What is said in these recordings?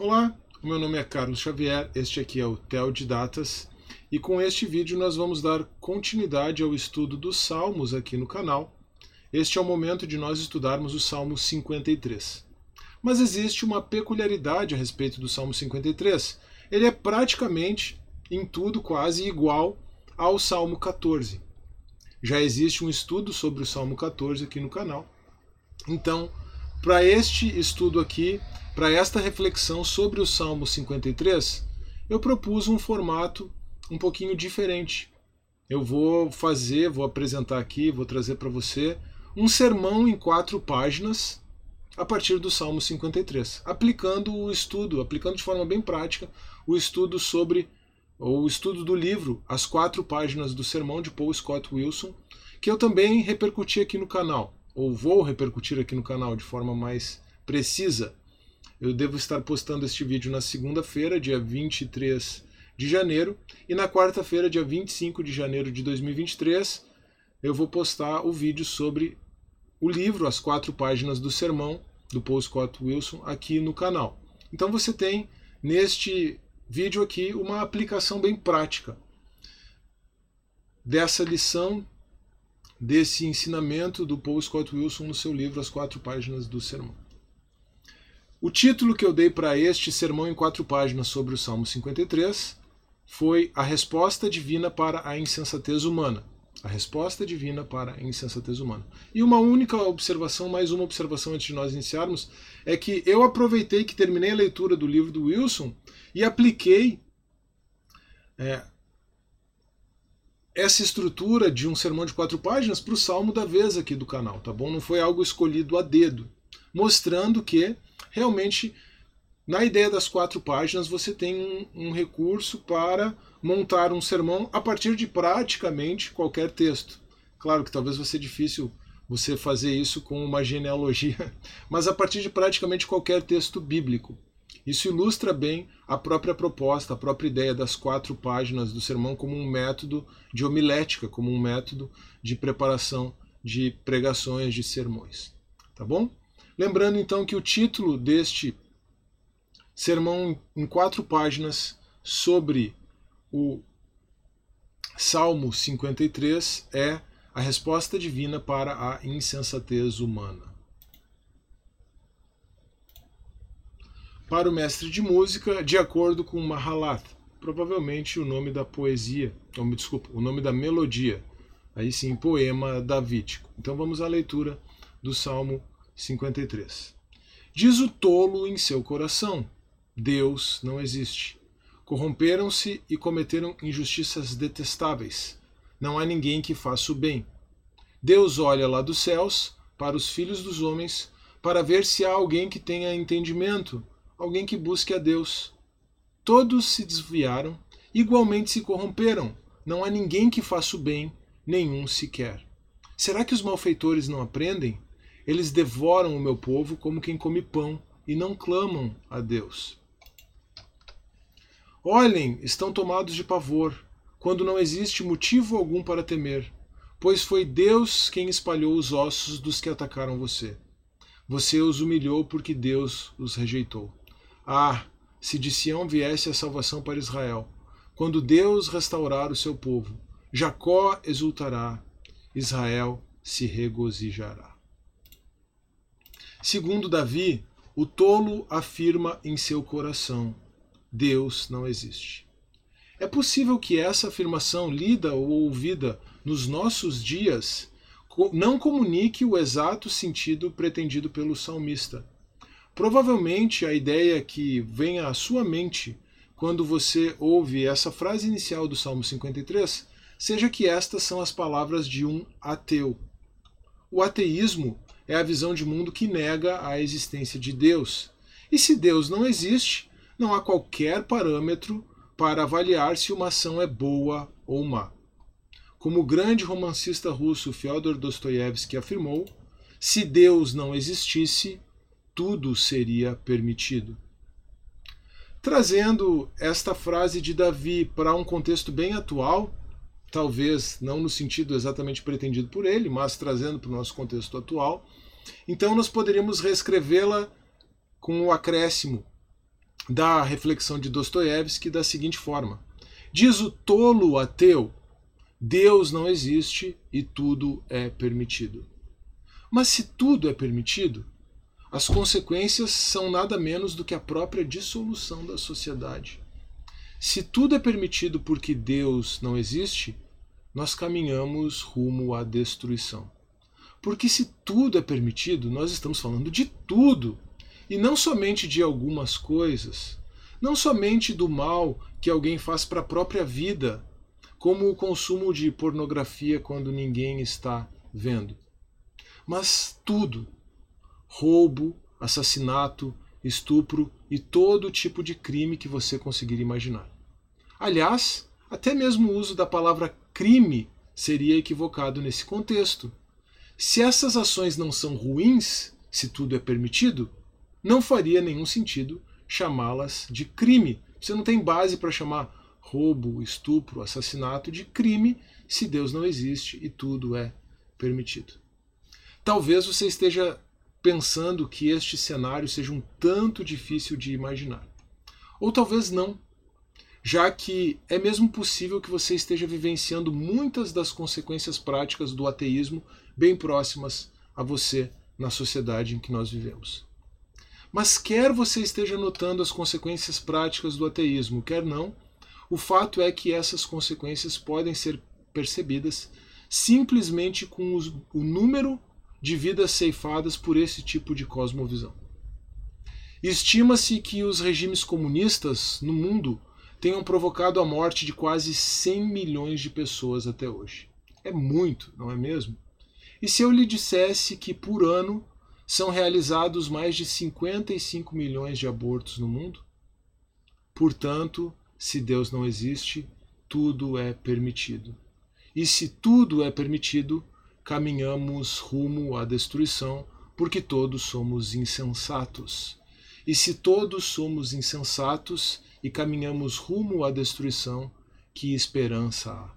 Olá, meu nome é Carlos Xavier, este aqui é o Tel de Datas e com este vídeo nós vamos dar continuidade ao estudo dos Salmos aqui no canal. Este é o momento de nós estudarmos o Salmo 53. Mas existe uma peculiaridade a respeito do Salmo 53. Ele é praticamente, em tudo, quase igual ao Salmo 14. Já existe um estudo sobre o Salmo 14 aqui no canal. Então, para este estudo aqui, para esta reflexão sobre o Salmo 53, eu propus um formato um pouquinho diferente. Eu vou fazer, vou apresentar aqui, vou trazer para você um sermão em quatro páginas a partir do Salmo 53, aplicando o estudo, aplicando de forma bem prática o estudo sobre o estudo do livro As Quatro Páginas do Sermão de Paul Scott Wilson, que eu também repercuti aqui no canal, ou vou repercutir aqui no canal de forma mais precisa eu devo estar postando este vídeo na segunda-feira, dia 23 de janeiro, e na quarta-feira, dia 25 de janeiro de 2023, eu vou postar o vídeo sobre o livro As Quatro Páginas do Sermão, do Paul Scott Wilson, aqui no canal. Então você tem neste vídeo aqui uma aplicação bem prática dessa lição, desse ensinamento do Paul Scott Wilson no seu livro As Quatro Páginas do Sermão. O título que eu dei para este sermão em quatro páginas sobre o Salmo 53 foi A Resposta Divina para a Insensatez Humana. A resposta divina para a insensatez humana. E uma única observação, mais uma observação antes de nós iniciarmos, é que eu aproveitei que terminei a leitura do livro do Wilson e apliquei é, essa estrutura de um sermão de quatro páginas para o salmo da vez aqui do canal, tá bom? Não foi algo escolhido a dedo, mostrando que realmente, na ideia das quatro páginas, você tem um, um recurso para montar um sermão a partir de praticamente qualquer texto. Claro que talvez vai ser difícil você fazer isso com uma genealogia, mas a partir de praticamente qualquer texto bíblico. Isso ilustra bem a própria proposta, a própria ideia das quatro páginas do sermão como um método de homilética, como um método de preparação de pregações, de sermões. Tá bom? Lembrando então que o título deste sermão em quatro páginas sobre o Salmo 53 é a resposta divina para a insensatez humana. Para o mestre de música, de acordo com Mahalat, provavelmente o nome da poesia, ou, me desculpa, o nome da melodia, aí sim, poema davídico. Então vamos à leitura do Salmo 53. Diz o tolo em seu coração: Deus não existe. Corromperam-se e cometeram injustiças detestáveis. Não há ninguém que faça o bem. Deus olha lá dos céus para os filhos dos homens para ver se há alguém que tenha entendimento, alguém que busque a Deus. Todos se desviaram, igualmente se corromperam. Não há ninguém que faça o bem, nenhum sequer. Será que os malfeitores não aprendem? Eles devoram o meu povo como quem come pão e não clamam a Deus. Olhem, estão tomados de pavor, quando não existe motivo algum para temer, pois foi Deus quem espalhou os ossos dos que atacaram você. Você os humilhou porque Deus os rejeitou. Ah, se de Sião viesse a salvação para Israel, quando Deus restaurar o seu povo, Jacó exultará, Israel se regozijará. Segundo Davi, o tolo afirma em seu coração: Deus não existe. É possível que essa afirmação, lida ou ouvida nos nossos dias, não comunique o exato sentido pretendido pelo salmista. Provavelmente a ideia que vem à sua mente quando você ouve essa frase inicial do Salmo 53 seja que estas são as palavras de um ateu. O ateísmo é a visão de mundo que nega a existência de Deus. E se Deus não existe, não há qualquer parâmetro para avaliar se uma ação é boa ou má. Como o grande romancista russo Fyodor Dostoiévski afirmou, se Deus não existisse, tudo seria permitido. Trazendo esta frase de Davi para um contexto bem atual, talvez não no sentido exatamente pretendido por ele, mas trazendo para o nosso contexto atual. Então nós poderíamos reescrevê-la com o acréscimo. da reflexão de Dostoiévski da seguinte forma: Diz o tolo ateu, Deus não existe e tudo é permitido. Mas se tudo é permitido, as consequências são nada menos do que a própria dissolução da sociedade. Se tudo é permitido porque Deus não existe, nós caminhamos rumo à destruição. Porque se tudo é permitido, nós estamos falando de tudo, e não somente de algumas coisas, não somente do mal que alguém faz para a própria vida, como o consumo de pornografia quando ninguém está vendo, mas tudo: roubo, assassinato, estupro e todo tipo de crime que você conseguir imaginar. Aliás, até mesmo o uso da palavra crime seria equivocado nesse contexto. Se essas ações não são ruins, se tudo é permitido, não faria nenhum sentido chamá-las de crime. Você não tem base para chamar roubo, estupro, assassinato de crime se Deus não existe e tudo é permitido. Talvez você esteja pensando que este cenário seja um tanto difícil de imaginar. Ou talvez não, já que é mesmo possível que você esteja vivenciando muitas das consequências práticas do ateísmo bem próximas a você na sociedade em que nós vivemos. Mas quer você esteja notando as consequências práticas do ateísmo, quer não, o fato é que essas consequências podem ser percebidas simplesmente com os, o número de vidas ceifadas por esse tipo de cosmovisão. Estima-se que os regimes comunistas no mundo tenham provocado a morte de quase 100 milhões de pessoas até hoje. É muito, não é mesmo? E se eu lhe dissesse que por ano são realizados mais de 55 milhões de abortos no mundo? Portanto, se Deus não existe, tudo é permitido. E se tudo é permitido, caminhamos rumo à destruição, porque todos somos insensatos. E se todos somos insensatos e caminhamos rumo à destruição, que esperança há?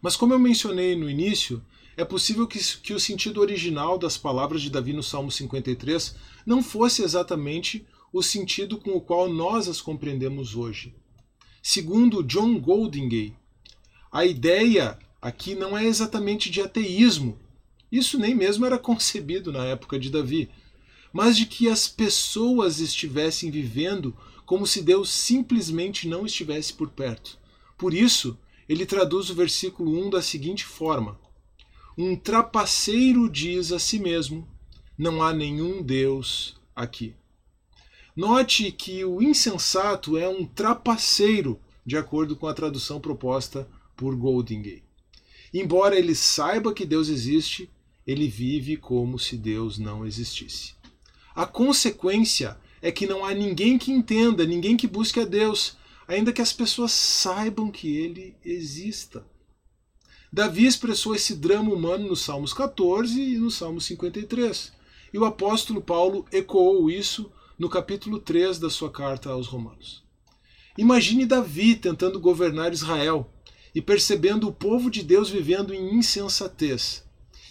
Mas como eu mencionei no início, é possível que, que o sentido original das palavras de Davi no Salmo 53 não fosse exatamente o sentido com o qual nós as compreendemos hoje. Segundo John Goldingay, a ideia aqui não é exatamente de ateísmo. Isso nem mesmo era concebido na época de Davi, mas de que as pessoas estivessem vivendo como se Deus simplesmente não estivesse por perto. Por isso, ele traduz o versículo 1 da seguinte forma: Um trapaceiro diz a si mesmo: Não há nenhum Deus aqui. Note que o insensato é um trapaceiro, de acordo com a tradução proposta por Goldingay. Embora ele saiba que Deus existe, ele vive como se Deus não existisse. A consequência é que não há ninguém que entenda, ninguém que busque a Deus, ainda que as pessoas saibam que ele exista. Davi expressou esse drama humano nos Salmos 14 e no Salmo 53. E o apóstolo Paulo ecoou isso no capítulo 3 da sua carta aos Romanos. Imagine Davi tentando governar Israel, e percebendo o povo de Deus vivendo em insensatez.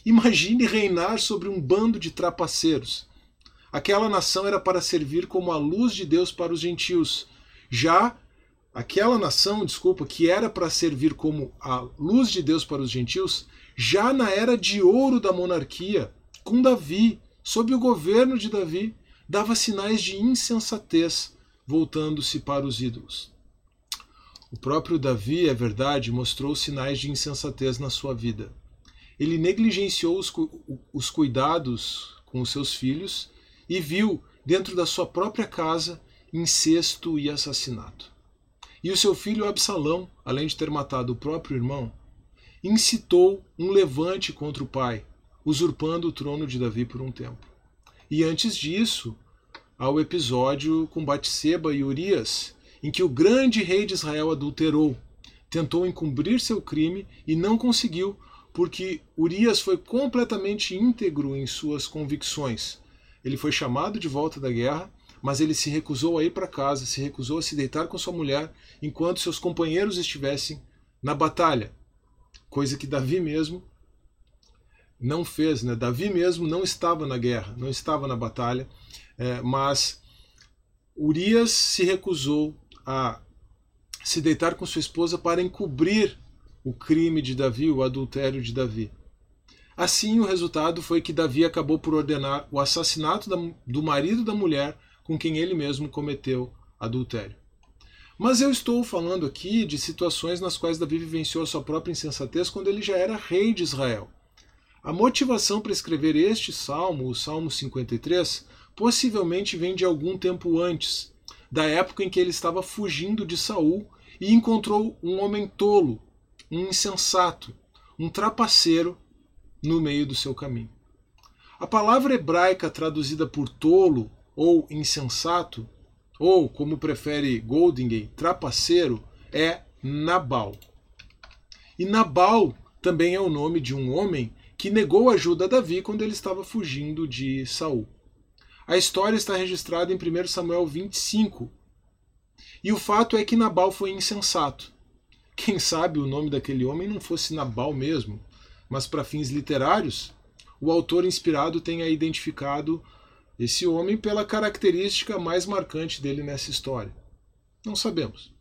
Imagine reinar sobre um bando de trapaceiros. Aquela nação era para servir como a luz de Deus para os gentios. Já aquela nação, desculpa, que era para servir como a luz de Deus para os gentios, já na era de ouro da monarquia, com Davi, sob o governo de Davi, dava sinais de insensatez, voltando-se para os ídolos. O próprio Davi, é verdade, mostrou sinais de insensatez na sua vida. Ele negligenciou os, os cuidados com os seus filhos e viu, dentro da sua própria casa, incesto e assassinato. E o seu filho Absalão, além de ter matado o próprio irmão, incitou um levante contra o pai, usurpando o trono de Davi por um tempo. E antes disso, há o episódio com Batseba e Urias, em que o grande rei de Israel adulterou, tentou encobrir seu crime e não conseguiu, porque Urias foi completamente íntegro em suas convicções. Ele foi chamado de volta da guerra, mas ele se recusou a ir para casa, se recusou a se deitar com sua mulher enquanto seus companheiros estivessem na batalha, coisa que Davi mesmo não fez, né? Davi mesmo não estava na guerra, não estava na batalha, é, mas Urias se recusou a se deitar com sua esposa para encobrir o crime de Davi, o adultério de Davi. Assim, o resultado foi que Davi acabou por ordenar o assassinato do marido da mulher com quem ele mesmo cometeu adultério. Mas eu estou falando aqui de situações nas quais Davi vivenciou a sua própria insensatez quando ele já era rei de Israel. A motivação para escrever este salmo, o Salmo 53, possivelmente vem de algum tempo antes, da época em que ele estava fugindo de Saul e encontrou um homem tolo, um insensato, um trapaceiro no meio do seu caminho. A palavra hebraica traduzida por tolo ou insensato, ou como prefere Goldingen, trapaceiro, é Nabal. E Nabal também é o nome de um homem que negou ajuda a Davi quando ele estava fugindo de Saul. A história está registrada em 1 Samuel 25. E o fato é que Nabal foi insensato. Quem sabe o nome daquele homem não fosse Nabal mesmo, mas para fins literários, o autor inspirado tenha identificado esse homem pela característica mais marcante dele nessa história. Não sabemos.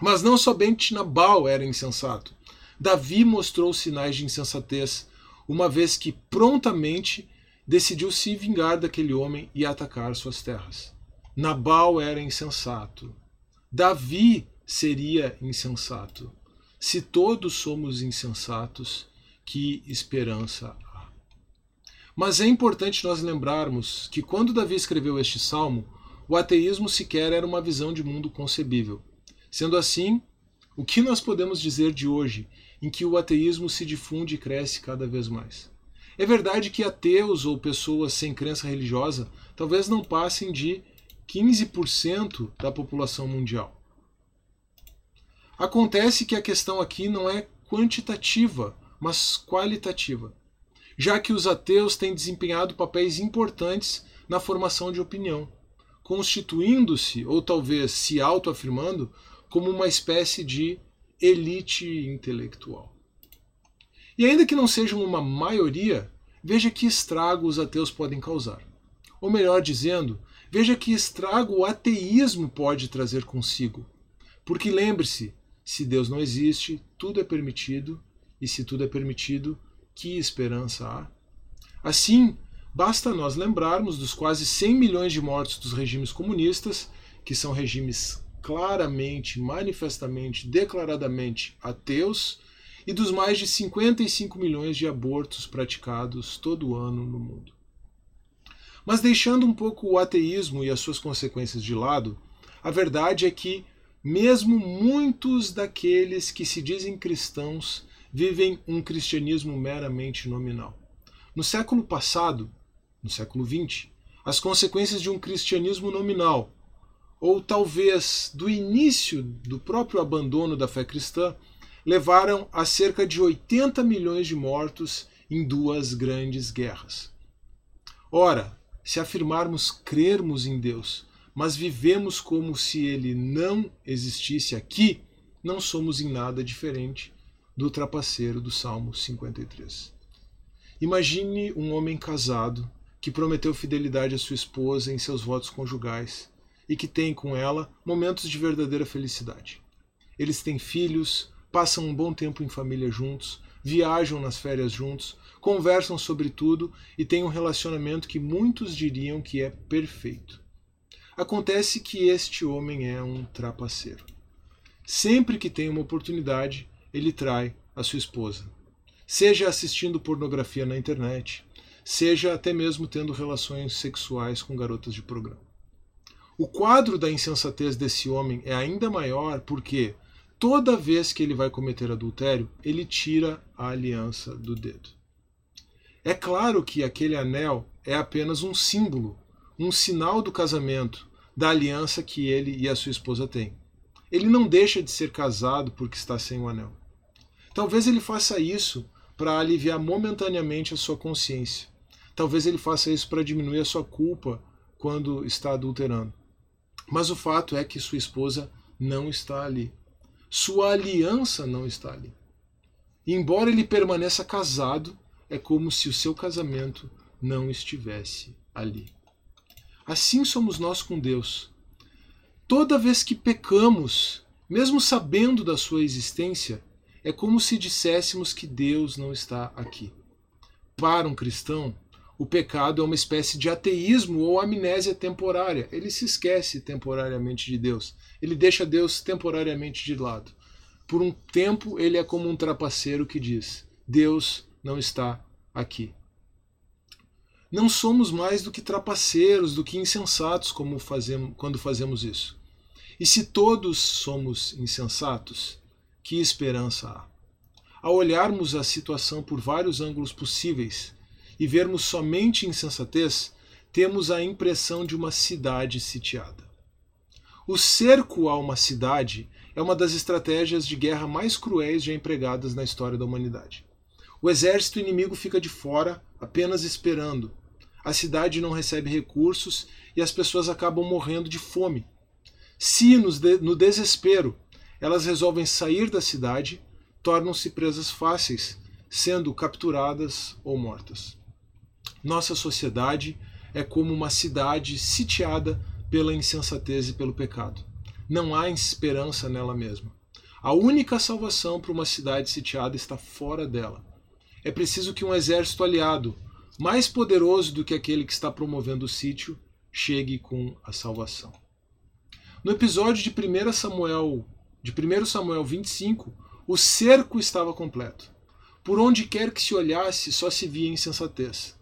Mas não somente Nabal era insensato. Davi mostrou sinais de insensatez, uma vez que prontamente decidiu se vingar daquele homem e atacar suas terras. Nabal era insensato. Davi seria insensato. Se todos somos insensatos, que esperança há. Mas é importante nós lembrarmos que quando Davi escreveu este salmo, o ateísmo sequer era uma visão de mundo concebível. Sendo assim, o que nós podemos dizer de hoje em que o ateísmo se difunde e cresce cada vez mais? É verdade que ateus ou pessoas sem crença religiosa talvez não passem de 15% da população mundial. Acontece que a questão aqui não é quantitativa, mas qualitativa, já que os ateus têm desempenhado papéis importantes na formação de opinião, constituindo-se, ou talvez se autoafirmando, como uma espécie de elite intelectual. E ainda que não sejam uma maioria, veja que estrago os ateus podem causar. Ou melhor dizendo, veja que estrago o ateísmo pode trazer consigo. Porque lembre-se, se Deus não existe, tudo é permitido e se tudo é permitido, que esperança há? Assim, basta nós lembrarmos dos quase 100 milhões de mortos dos regimes comunistas, que são regimes claramente, manifestamente, declaradamente ateus, e dos mais de 55 milhões de abortos praticados todo ano no mundo. Mas deixando um pouco o ateísmo e as suas consequências de lado, a verdade é que, mesmo muitos daqueles que se dizem cristãos vivem um cristianismo meramente nominal. No século passado, no século XX, as consequências de um cristianismo nominal, ou talvez do início do próprio abandono da fé cristã, levaram a cerca de 80 milhões de mortos em duas grandes guerras. Ora, se afirmarmos crermos em Deus, mas vivemos como se ele não existisse aqui, não somos em nada diferente do trapaceiro do Salmo 53. Imagine um homem casado que prometeu fidelidade à sua esposa em seus votos conjugais e que tem com ela momentos de verdadeira felicidade. Eles têm filhos, passam um bom tempo em família juntos, viajam nas férias juntos, conversam sobre tudo e têm um relacionamento que muitos diriam que é perfeito. Acontece que este homem é um trapaceiro. Sempre que tem uma oportunidade, ele trai a sua esposa. Seja assistindo pornografia na internet, seja até mesmo tendo relações sexuais com garotas de programa. O quadro da insensatez desse homem é ainda maior porque toda vez que ele vai cometer adultério, ele tira a aliança do dedo. É claro que aquele anel é apenas um símbolo, um sinal do casamento, da aliança que ele e a sua esposa têm. Ele não deixa de ser casado porque está sem o anel. Talvez ele faça isso para aliviar momentaneamente a sua consciência. Talvez ele faça isso para diminuir a sua culpa quando está adulterando. Mas o fato é que sua esposa não está ali. Sua aliança não está ali. Embora ele permaneça casado, é como se o seu casamento não estivesse ali. Assim somos nós com Deus. Toda vez que pecamos, mesmo sabendo da sua existência, é como se disséssemos que Deus não está aqui. Para um cristão, o pecado é uma espécie de ateísmo ou amnésia temporária. Ele se esquece temporariamente de Deus. Ele deixa Deus temporariamente de lado. Por um tempo, ele é como um trapaceiro que diz: Deus não está aqui. Não somos mais do que trapaceiros, do que insensatos como fazemos, quando fazemos isso. E se todos somos insensatos, que esperança há? Ao olharmos a situação por vários ângulos possíveis e vermos somente insensatez, temos a impressão de uma cidade sitiada. O cerco a uma cidade é uma das estratégias de guerra mais cruéis já empregadas na história da humanidade. O exército inimigo fica de fora, apenas esperando. A cidade não recebe recursos e as pessoas acabam morrendo de fome. Se, no desespero, elas resolvem sair da cidade, tornam-se presas fáceis, sendo capturadas ou mortas. Nossa sociedade é como uma cidade sitiada pela insensatez e pelo pecado. Não há esperança nela mesma. A única salvação para uma cidade sitiada está fora dela. É preciso que um exército aliado, mais poderoso do que aquele que está promovendo o sítio, chegue com a salvação. No episódio de 1 Samuel, de 1 Samuel 25, o cerco estava completo. Por onde quer que se olhasse, só se via insensatez.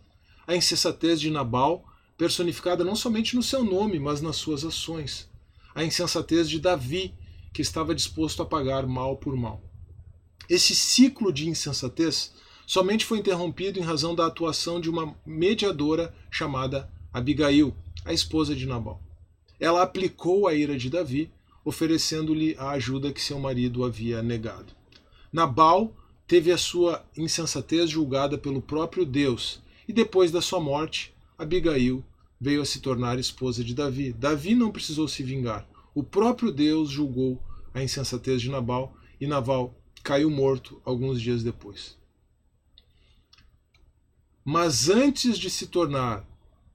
A insensatez de Nabal, personificada não somente no seu nome, mas nas suas ações. A insensatez de Davi, que estava disposto a pagar mal por mal. Esse ciclo de insensatez somente foi interrompido em razão da atuação de uma mediadora chamada Abigail, a esposa de Nabal ela aplicou a ira de Davi, oferecendo-lhe a ajuda que seu marido havia negado. Nabal teve a sua insensatez julgada pelo próprio Deus, e depois da sua morte, Abigail veio a se tornar esposa de Davi. Davi não precisou se vingar. O próprio Deus julgou a insensatez de Nabal e Nabal caiu morto alguns dias depois. Mas antes de se tornar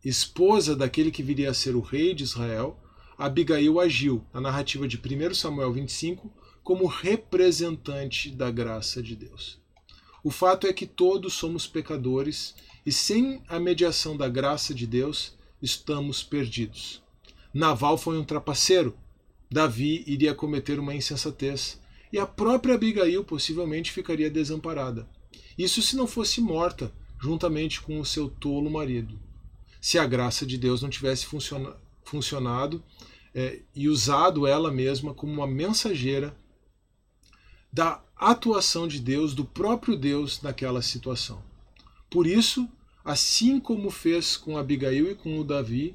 esposa daquele que viria a ser o rei de Israel, Abigail agiu, na narrativa de 1 Samuel 25, como representante da graça de Deus. O fato é que todos somos pecadores e sem a mediação da graça de Deus estamos perdidos. Naval foi um trapaceiro, Davi iria cometer uma insensatez e a própria Abigail possivelmente ficaria desamparada. Isso se não fosse morta juntamente com o seu tolo marido se a graça de Deus não tivesse funciona, funcionado é, e usado ela mesma como uma mensageira da atuação de Deus, do próprio Deus naquela situação. Por isso, assim como fez com Abigail e com o Davi,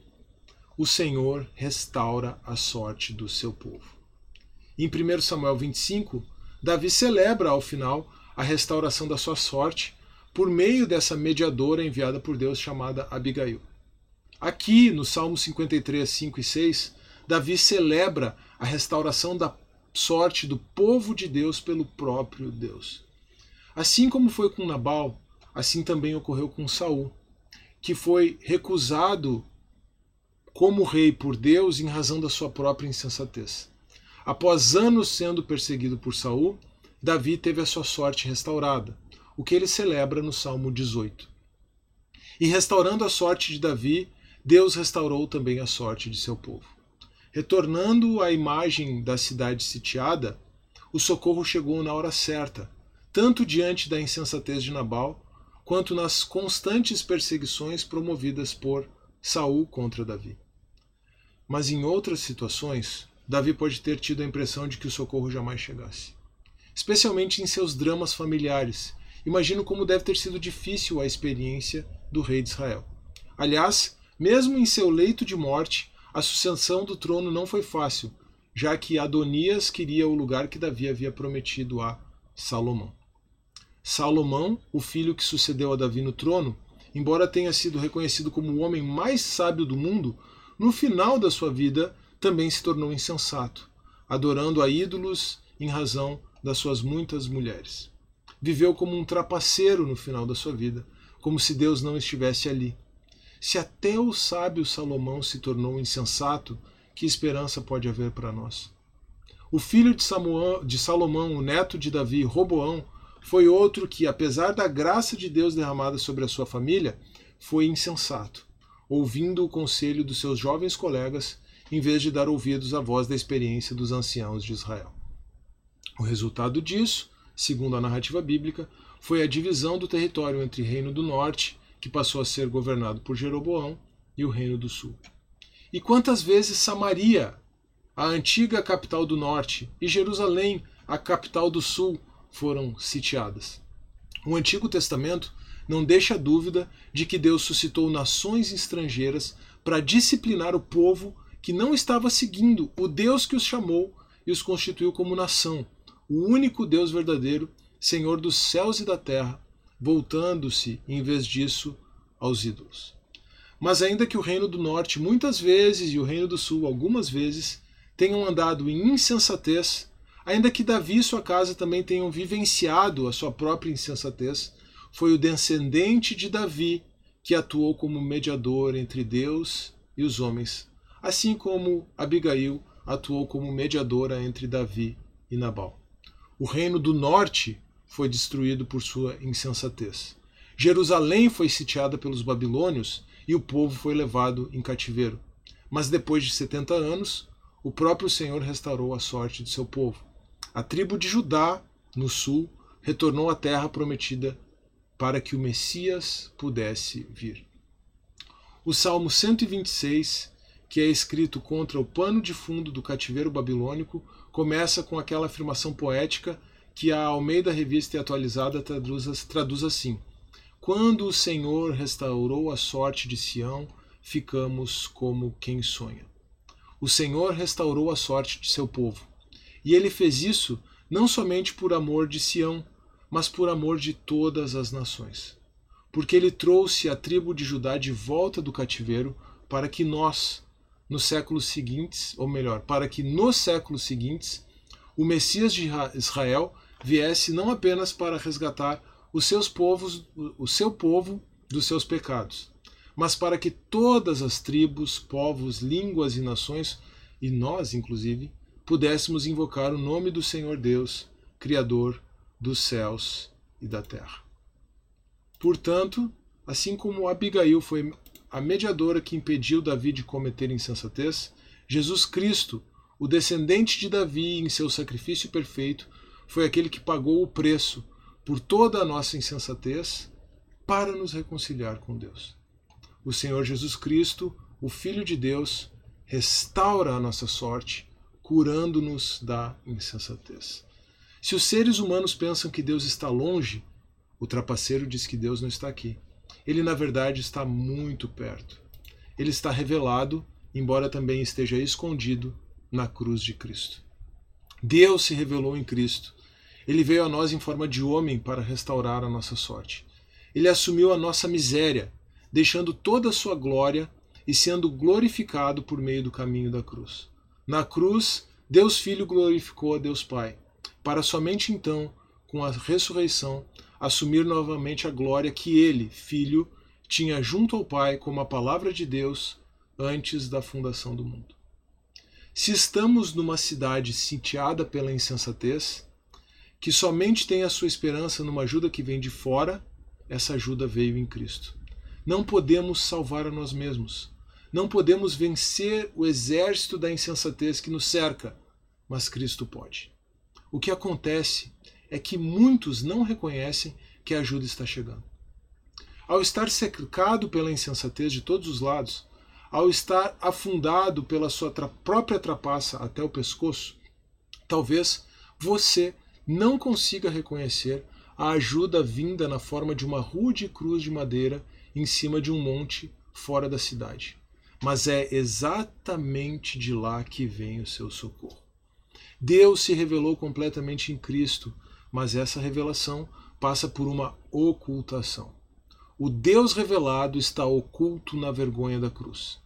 o Senhor restaura a sorte do seu povo. Em 1 Samuel 25, Davi celebra ao final a restauração da sua sorte por meio dessa mediadora enviada por Deus chamada Abigail. Aqui, no Salmo 53, 5 e 6, Davi celebra a restauração da sorte do povo de Deus pelo próprio Deus. Assim como foi com Nabal, assim também ocorreu com Saul, que foi recusado como rei por Deus em razão da sua própria insensatez. Após anos sendo perseguido por Saul, Davi teve a sua sorte restaurada, o que ele celebra no Salmo 18. E restaurando a sorte de Davi, Deus restaurou também a sorte de seu povo. Retornando à imagem da cidade sitiada, o socorro chegou na hora certa, tanto diante da insensatez de Nabal, quanto nas constantes perseguições promovidas por Saul contra Davi. Mas em outras situações, Davi pode ter tido a impressão de que o socorro jamais chegasse. Especialmente em seus dramas familiares. Imagino como deve ter sido difícil a experiência do rei de Israel. Aliás, mesmo em seu leito de morte, a sucessão do trono não foi fácil, já que Adonias queria o lugar que Davi havia prometido a Salomão. Salomão, o filho que sucedeu a Davi no trono, embora tenha sido reconhecido como o homem mais sábio do mundo, no final da sua vida também se tornou insensato, adorando a ídolos em razão das suas muitas mulheres. Viveu como um trapaceiro no final da sua vida, como se Deus não estivesse ali. Se até o sábio Salomão se tornou insensato, que esperança pode haver para nós? O filho de, Samuel, de Salomão, o neto de Davi, Roboão, foi outro que, apesar da graça de Deus derramada sobre a sua família, foi insensato, ouvindo o conselho dos seus jovens colegas, em vez de dar ouvidos à voz da experiência dos anciãos de Israel. O resultado disso, segundo a narrativa bíblica, foi a divisão do território entre Reino do Norte, que passou a ser governado por Jeroboão, e o Reino do Sul. E quantas vezes Samaria, a antiga capital do Norte, e Jerusalém, a capital do Sul, foram sitiadas? O Antigo Testamento não deixa dúvida de que Deus suscitou nações estrangeiras para disciplinar o povo que não estava seguindo o Deus que os chamou e os constituiu como nação, o único Deus verdadeiro, Senhor dos céus e da terra, voltando-se, em vez disso, aos ídolos. Mas ainda que o reino do norte muitas vezes e o reino do sul algumas vezes tenham andado em insensatez, ainda que Davi e sua casa também tenham vivenciado a sua própria insensatez, foi o descendente de Davi que atuou como mediador entre Deus e os homens, assim como Abigail atuou como mediadora entre Davi e Nabal. O reino do norte foi destruído por sua insensatez. Jerusalém foi sitiada pelos babilônios e o povo foi levado em cativeiro. Mas depois de 70 anos, o próprio Senhor restaurou a sorte de seu povo. A tribo de Judá, no sul, retornou à terra prometida para que o Messias pudesse vir. O Salmo 126, que é escrito contra o pano de fundo do cativeiro babilônico, começa com aquela afirmação poética que a Almeida Revista e Atualizada traduz, traduz assim: Quando o Senhor restaurou a sorte de Sião, ficamos como quem sonha. O Senhor restaurou a sorte de seu povo. E ele fez isso não somente por amor de Sião, mas por amor de todas as nações. Porque ele trouxe a tribo de Judá de volta do cativeiro para que nós, nos séculos seguintes, ou melhor, para que nos séculos seguintes, o Messias de Israel viesse não apenas para resgatar os seus povos, o seu povo dos seus pecados, mas para que todas as tribos, povos, línguas e nações, e nós inclusive, pudéssemos invocar o nome do Senhor Deus, Criador dos céus e da terra. Portanto, assim como Abigail foi a mediadora que impediu Davi de cometer insensatez, Jesus Cristo, o descendente de Davi em seu sacrifício perfeito, foi aquele que pagou o preço por toda a nossa insensatez para nos reconciliar com Deus. O Senhor Jesus Cristo, o Filho de Deus, restaura a nossa sorte, curando-nos da insensatez. Se os seres humanos pensam que Deus está longe, o trapaceiro diz que Deus não está aqui. Ele, na verdade, está muito perto. Ele está revelado, embora também esteja escondido na cruz de Cristo. Deus se revelou em Cristo. Ele veio a nós em forma de homem para restaurar a nossa sorte. Ele assumiu a nossa miséria, deixando toda a sua glória e sendo glorificado por meio do caminho da cruz. Na cruz, Deus Filho glorificou a Deus Pai para somente então, com a ressurreição, assumir novamente a glória que ele, filho, tinha junto ao Pai como a palavra de Deus antes da fundação do mundo. Se estamos numa cidade sitiada pela insensatez, que somente tem a sua esperança numa ajuda que vem de fora, essa ajuda veio em Cristo. Não podemos salvar a nós mesmos. Não podemos vencer o exército da insensatez que nos cerca, mas Cristo pode. O que acontece é que muitos não reconhecem que a ajuda está chegando. Ao estar cercado pela insensatez de todos os lados, ao estar afundado pela sua própria trapaça até o pescoço, talvez você não consiga reconhecer a ajuda vinda na forma de uma rude cruz de madeira em cima de um monte fora da cidade. Mas é exatamente de lá que vem o seu socorro. Deus se revelou completamente em Cristo, mas essa revelação passa por uma ocultação. O Deus revelado está oculto na vergonha da cruz.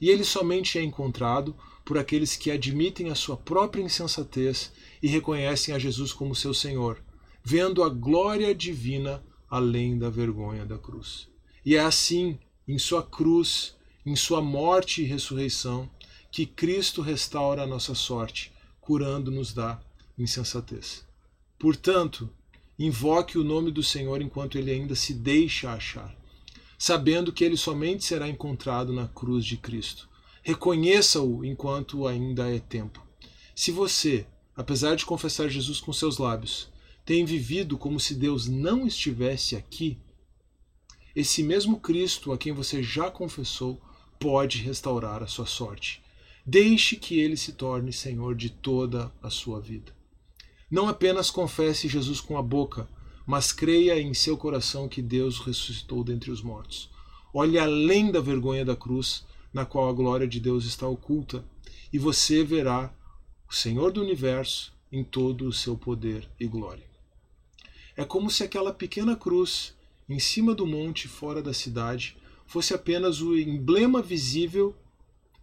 E ele somente é encontrado por aqueles que admitem a sua própria insensatez e reconhecem a Jesus como seu Senhor, vendo a glória divina além da vergonha da cruz. E é assim, em sua cruz, em sua morte e ressurreição, que Cristo restaura a nossa sorte, curando-nos da insensatez. Portanto, invoque o nome do Senhor enquanto ele ainda se deixa achar, sabendo que ele somente será encontrado na cruz de Cristo. Reconheça-o enquanto ainda é tempo. Se você, apesar de confessar Jesus com seus lábios, tem vivido como se Deus não estivesse aqui, esse mesmo Cristo a quem você já confessou pode restaurar a sua sorte. Deixe que ele se torne Senhor de toda a sua vida. Não apenas confesse Jesus com a boca, mas creia em seu coração que Deus ressuscitou dentre os mortos. Olhe além da vergonha da cruz, na qual a glória de Deus está oculta, e você verá o Senhor do universo em todo o seu poder e glória. É como se aquela pequena cruz em cima do monte fora da cidade fosse apenas o emblema visível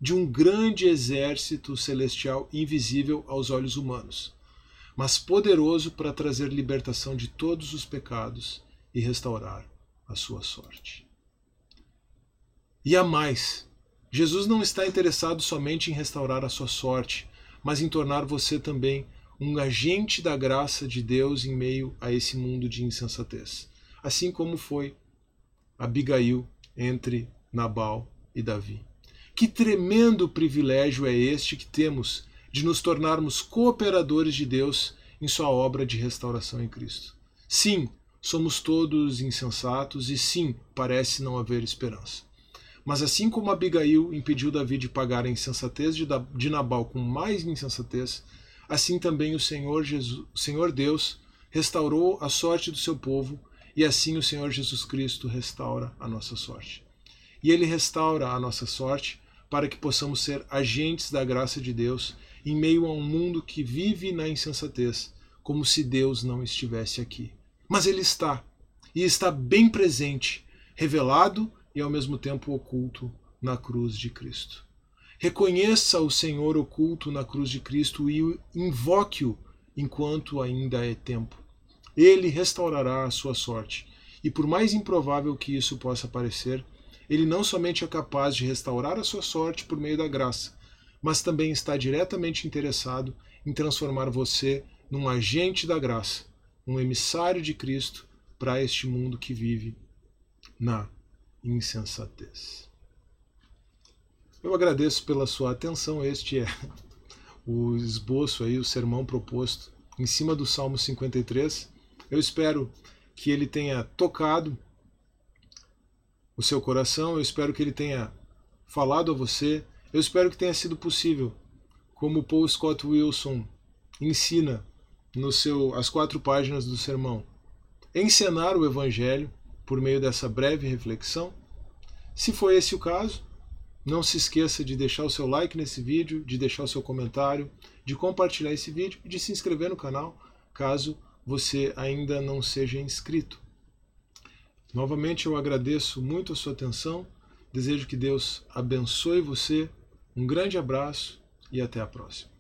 de um grande exército celestial invisível aos olhos humanos, mas poderoso para trazer libertação de todos os pecados e restaurar a sua sorte. E a mais, Jesus não está interessado somente em restaurar a sua sorte, mas em tornar você também um agente da graça de Deus em meio a esse mundo de insensatez, assim como foi Abigail entre Nabal e Davi. Que tremendo privilégio é este que temos de nos tornarmos cooperadores de Deus em sua obra de restauração em Cristo. Sim, somos todos insensatos e sim, parece não haver esperança. Mas assim como Abigail impediu Davi de pagar a insensatez de Nabal com mais insensatez, assim também o Senhor, Jesus, Senhor Deus restaurou a sorte do seu povo e assim o Senhor Jesus Cristo restaura a nossa sorte. E ele restaura a nossa sorte para que possamos ser agentes da graça de Deus em meio a um mundo que vive na insensatez, como se Deus não estivesse aqui. Mas ele está, e está bem presente, revelado e ao mesmo tempo oculto na cruz de Cristo. Reconheça o Senhor oculto na cruz de Cristo e invoque-o enquanto ainda é tempo. Ele restaurará a sua sorte. E por mais improvável que isso possa parecer, ele não somente é capaz de restaurar a sua sorte por meio da graça, mas também está diretamente interessado em transformar você num agente da graça, um emissário de Cristo para este mundo que vive na insensatez. Eu agradeço pela sua atenção. Este é o esboço aí, o sermão proposto em cima do Salmo 53. Eu espero que ele tenha tocado o seu coração, eu espero que ele tenha falado a você, eu espero que tenha sido possível, como Paul Scott Wilson ensina no seu as quatro páginas do sermão, encenar o evangelho por meio dessa breve reflexão. Se foi esse o caso, não se esqueça de deixar o seu like nesse vídeo, de deixar o seu comentário, de compartilhar esse vídeo e de se inscrever no canal, caso você ainda não seja inscrito. Novamente eu agradeço muito a sua atenção, desejo que Deus abençoe você, um grande abraço e até a próxima.